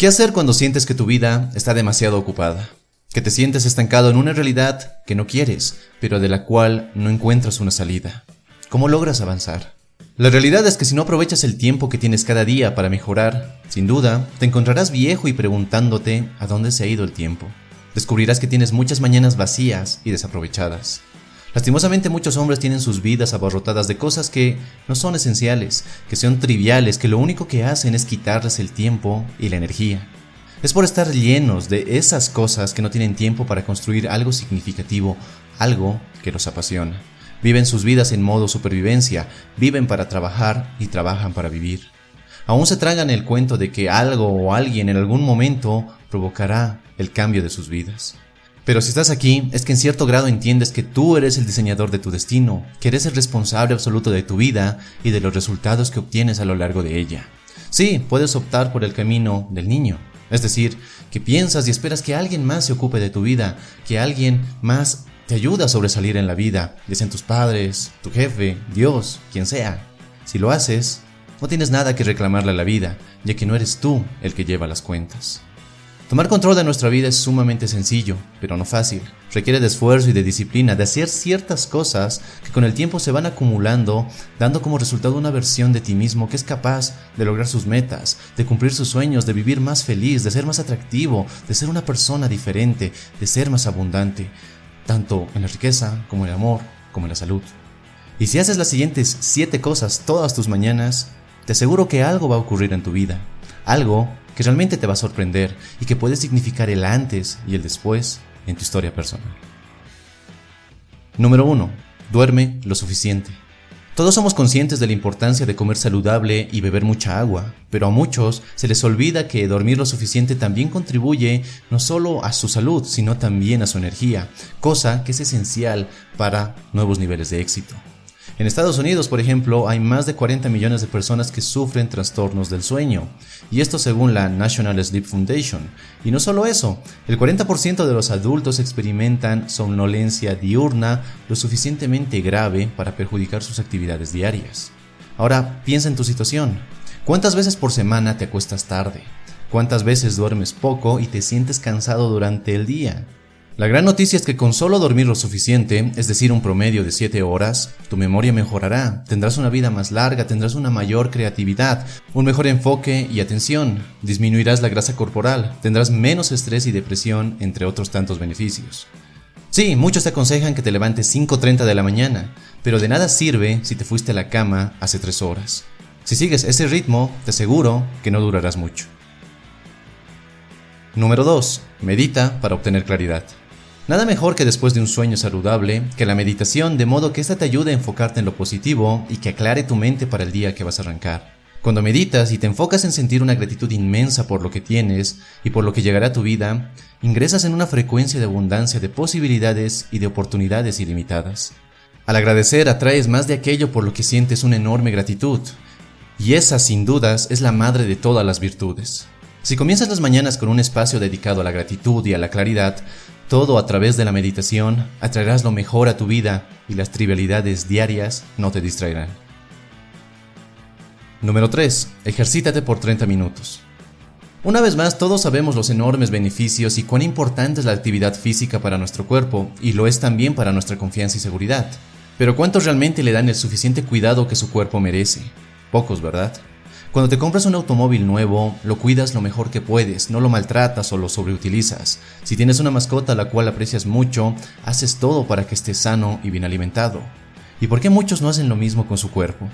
¿Qué hacer cuando sientes que tu vida está demasiado ocupada? Que te sientes estancado en una realidad que no quieres, pero de la cual no encuentras una salida. ¿Cómo logras avanzar? La realidad es que si no aprovechas el tiempo que tienes cada día para mejorar, sin duda, te encontrarás viejo y preguntándote a dónde se ha ido el tiempo. Descubrirás que tienes muchas mañanas vacías y desaprovechadas. Lastimosamente muchos hombres tienen sus vidas abarrotadas de cosas que no son esenciales, que son triviales, que lo único que hacen es quitarles el tiempo y la energía. Es por estar llenos de esas cosas que no tienen tiempo para construir algo significativo, algo que los apasiona. Viven sus vidas en modo supervivencia, viven para trabajar y trabajan para vivir. Aún se tragan el cuento de que algo o alguien en algún momento provocará el cambio de sus vidas. Pero si estás aquí, es que en cierto grado entiendes que tú eres el diseñador de tu destino, que eres el responsable absoluto de tu vida y de los resultados que obtienes a lo largo de ella. Sí, puedes optar por el camino del niño, es decir, que piensas y esperas que alguien más se ocupe de tu vida, que alguien más te ayude a sobresalir en la vida, dicen tus padres, tu jefe, Dios, quien sea. Si lo haces, no tienes nada que reclamarle a la vida, ya que no eres tú el que lleva las cuentas. Tomar control de nuestra vida es sumamente sencillo, pero no fácil. Requiere de esfuerzo y de disciplina, de hacer ciertas cosas que con el tiempo se van acumulando, dando como resultado una versión de ti mismo que es capaz de lograr sus metas, de cumplir sus sueños, de vivir más feliz, de ser más atractivo, de ser una persona diferente, de ser más abundante, tanto en la riqueza como en el amor, como en la salud. Y si haces las siguientes siete cosas todas tus mañanas, te aseguro que algo va a ocurrir en tu vida, algo que realmente te va a sorprender y que puede significar el antes y el después en tu historia personal. Número 1. Duerme lo suficiente. Todos somos conscientes de la importancia de comer saludable y beber mucha agua, pero a muchos se les olvida que dormir lo suficiente también contribuye no solo a su salud, sino también a su energía, cosa que es esencial para nuevos niveles de éxito. En Estados Unidos, por ejemplo, hay más de 40 millones de personas que sufren trastornos del sueño, y esto según la National Sleep Foundation. Y no solo eso, el 40% de los adultos experimentan somnolencia diurna lo suficientemente grave para perjudicar sus actividades diarias. Ahora, piensa en tu situación. ¿Cuántas veces por semana te acuestas tarde? ¿Cuántas veces duermes poco y te sientes cansado durante el día? La gran noticia es que con solo dormir lo suficiente, es decir, un promedio de 7 horas, tu memoria mejorará, tendrás una vida más larga, tendrás una mayor creatividad, un mejor enfoque y atención, disminuirás la grasa corporal, tendrás menos estrés y depresión, entre otros tantos beneficios. Sí, muchos te aconsejan que te levantes 5.30 de la mañana, pero de nada sirve si te fuiste a la cama hace 3 horas. Si sigues ese ritmo, te aseguro que no durarás mucho. Número 2. Medita para obtener claridad. Nada mejor que después de un sueño saludable, que la meditación, de modo que esta te ayude a enfocarte en lo positivo y que aclare tu mente para el día que vas a arrancar. Cuando meditas y te enfocas en sentir una gratitud inmensa por lo que tienes y por lo que llegará a tu vida, ingresas en una frecuencia de abundancia de posibilidades y de oportunidades ilimitadas. Al agradecer atraes más de aquello por lo que sientes una enorme gratitud, y esa sin dudas es la madre de todas las virtudes. Si comienzas las mañanas con un espacio dedicado a la gratitud y a la claridad, todo a través de la meditación atraerás lo mejor a tu vida y las trivialidades diarias no te distraerán. Número 3. Ejercítate por 30 minutos. Una vez más, todos sabemos los enormes beneficios y cuán importante es la actividad física para nuestro cuerpo, y lo es también para nuestra confianza y seguridad. Pero ¿cuántos realmente le dan el suficiente cuidado que su cuerpo merece? Pocos, ¿verdad? Cuando te compras un automóvil nuevo, lo cuidas lo mejor que puedes, no lo maltratas o lo sobreutilizas. Si tienes una mascota a la cual aprecias mucho, haces todo para que esté sano y bien alimentado. ¿Y por qué muchos no hacen lo mismo con su cuerpo?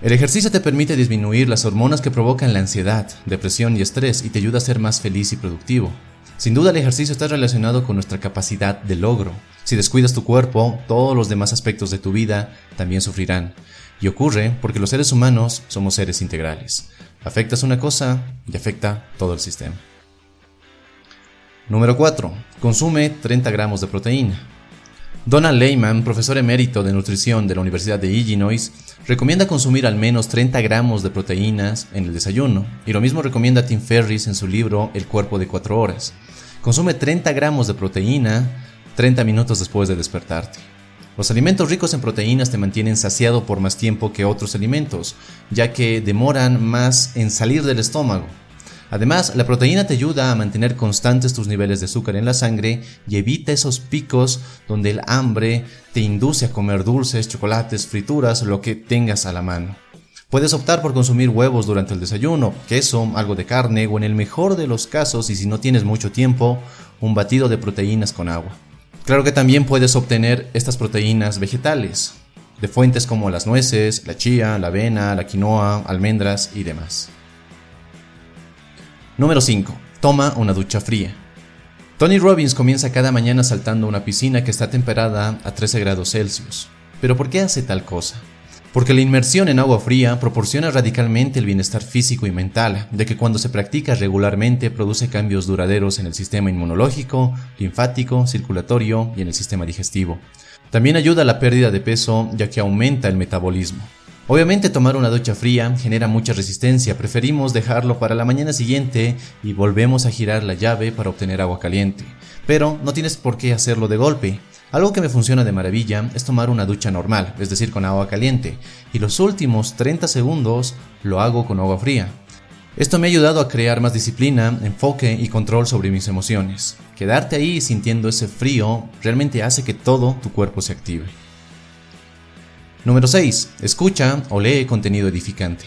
El ejercicio te permite disminuir las hormonas que provocan la ansiedad, depresión y estrés y te ayuda a ser más feliz y productivo. Sin duda el ejercicio está relacionado con nuestra capacidad de logro. Si descuidas tu cuerpo, todos los demás aspectos de tu vida también sufrirán. Y ocurre porque los seres humanos somos seres integrales. Afectas una cosa y afecta todo el sistema. Número 4. Consume 30 gramos de proteína. Donald Lehman, profesor emérito de nutrición de la Universidad de Illinois, recomienda consumir al menos 30 gramos de proteínas en el desayuno, y lo mismo recomienda Tim Ferriss en su libro El cuerpo de 4 horas. Consume 30 gramos de proteína 30 minutos después de despertarte. Los alimentos ricos en proteínas te mantienen saciado por más tiempo que otros alimentos, ya que demoran más en salir del estómago. Además, la proteína te ayuda a mantener constantes tus niveles de azúcar en la sangre y evita esos picos donde el hambre te induce a comer dulces, chocolates, frituras, lo que tengas a la mano. Puedes optar por consumir huevos durante el desayuno, queso, algo de carne o en el mejor de los casos y si no tienes mucho tiempo, un batido de proteínas con agua. Claro que también puedes obtener estas proteínas vegetales, de fuentes como las nueces, la chía, la avena, la quinoa, almendras y demás. Número 5. Toma una ducha fría. Tony Robbins comienza cada mañana saltando una piscina que está temperada a 13 grados Celsius. ¿Pero por qué hace tal cosa? Porque la inmersión en agua fría proporciona radicalmente el bienestar físico y mental, de que cuando se practica regularmente produce cambios duraderos en el sistema inmunológico, linfático, circulatorio y en el sistema digestivo. También ayuda a la pérdida de peso ya que aumenta el metabolismo. Obviamente tomar una ducha fría genera mucha resistencia, preferimos dejarlo para la mañana siguiente y volvemos a girar la llave para obtener agua caliente. Pero no tienes por qué hacerlo de golpe. Algo que me funciona de maravilla es tomar una ducha normal, es decir, con agua caliente, y los últimos 30 segundos lo hago con agua fría. Esto me ha ayudado a crear más disciplina, enfoque y control sobre mis emociones. Quedarte ahí sintiendo ese frío realmente hace que todo tu cuerpo se active. Número 6. Escucha o lee contenido edificante.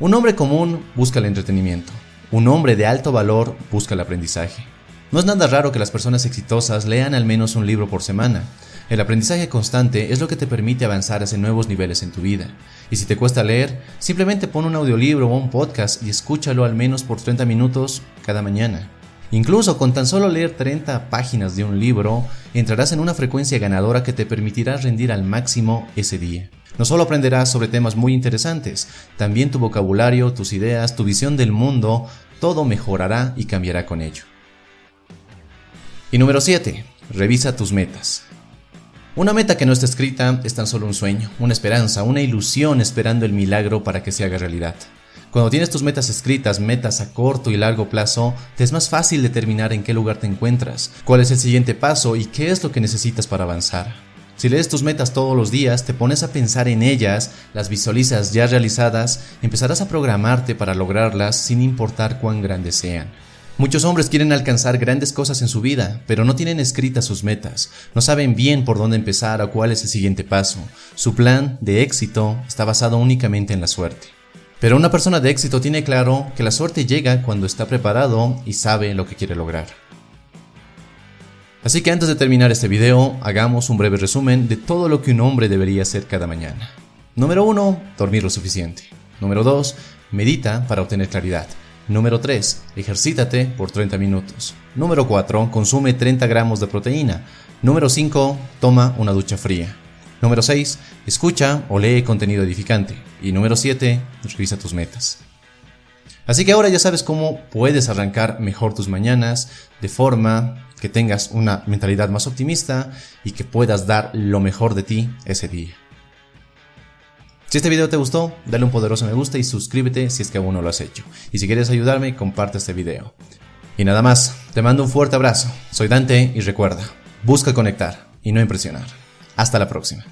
Un hombre común busca el entretenimiento. Un hombre de alto valor busca el aprendizaje. No es nada raro que las personas exitosas lean al menos un libro por semana. El aprendizaje constante es lo que te permite avanzar hacia nuevos niveles en tu vida. Y si te cuesta leer, simplemente pon un audiolibro o un podcast y escúchalo al menos por 30 minutos cada mañana. Incluso con tan solo leer 30 páginas de un libro, entrarás en una frecuencia ganadora que te permitirá rendir al máximo ese día. No solo aprenderás sobre temas muy interesantes, también tu vocabulario, tus ideas, tu visión del mundo, todo mejorará y cambiará con ello. Y número 7. Revisa tus metas. Una meta que no está escrita es tan solo un sueño, una esperanza, una ilusión esperando el milagro para que se haga realidad. Cuando tienes tus metas escritas, metas a corto y largo plazo, te es más fácil determinar en qué lugar te encuentras, cuál es el siguiente paso y qué es lo que necesitas para avanzar. Si lees tus metas todos los días, te pones a pensar en ellas, las visualizas ya realizadas, empezarás a programarte para lograrlas sin importar cuán grandes sean. Muchos hombres quieren alcanzar grandes cosas en su vida, pero no tienen escritas sus metas, no saben bien por dónde empezar o cuál es el siguiente paso. Su plan de éxito está basado únicamente en la suerte. Pero una persona de éxito tiene claro que la suerte llega cuando está preparado y sabe lo que quiere lograr. Así que antes de terminar este video, hagamos un breve resumen de todo lo que un hombre debería hacer cada mañana. Número 1. Dormir lo suficiente. Número 2. Medita para obtener claridad. Número 3. Ejercítate por 30 minutos. Número 4. Consume 30 gramos de proteína. Número 5. Toma una ducha fría. Número 6. Escucha o lee contenido edificante. Y número 7. Revisa tus metas. Así que ahora ya sabes cómo puedes arrancar mejor tus mañanas de forma que tengas una mentalidad más optimista y que puedas dar lo mejor de ti ese día. Si este video te gustó, dale un poderoso me gusta y suscríbete si es que aún no lo has hecho. Y si quieres ayudarme, comparte este video. Y nada más, te mando un fuerte abrazo. Soy Dante y recuerda, busca conectar y no impresionar. Hasta la próxima.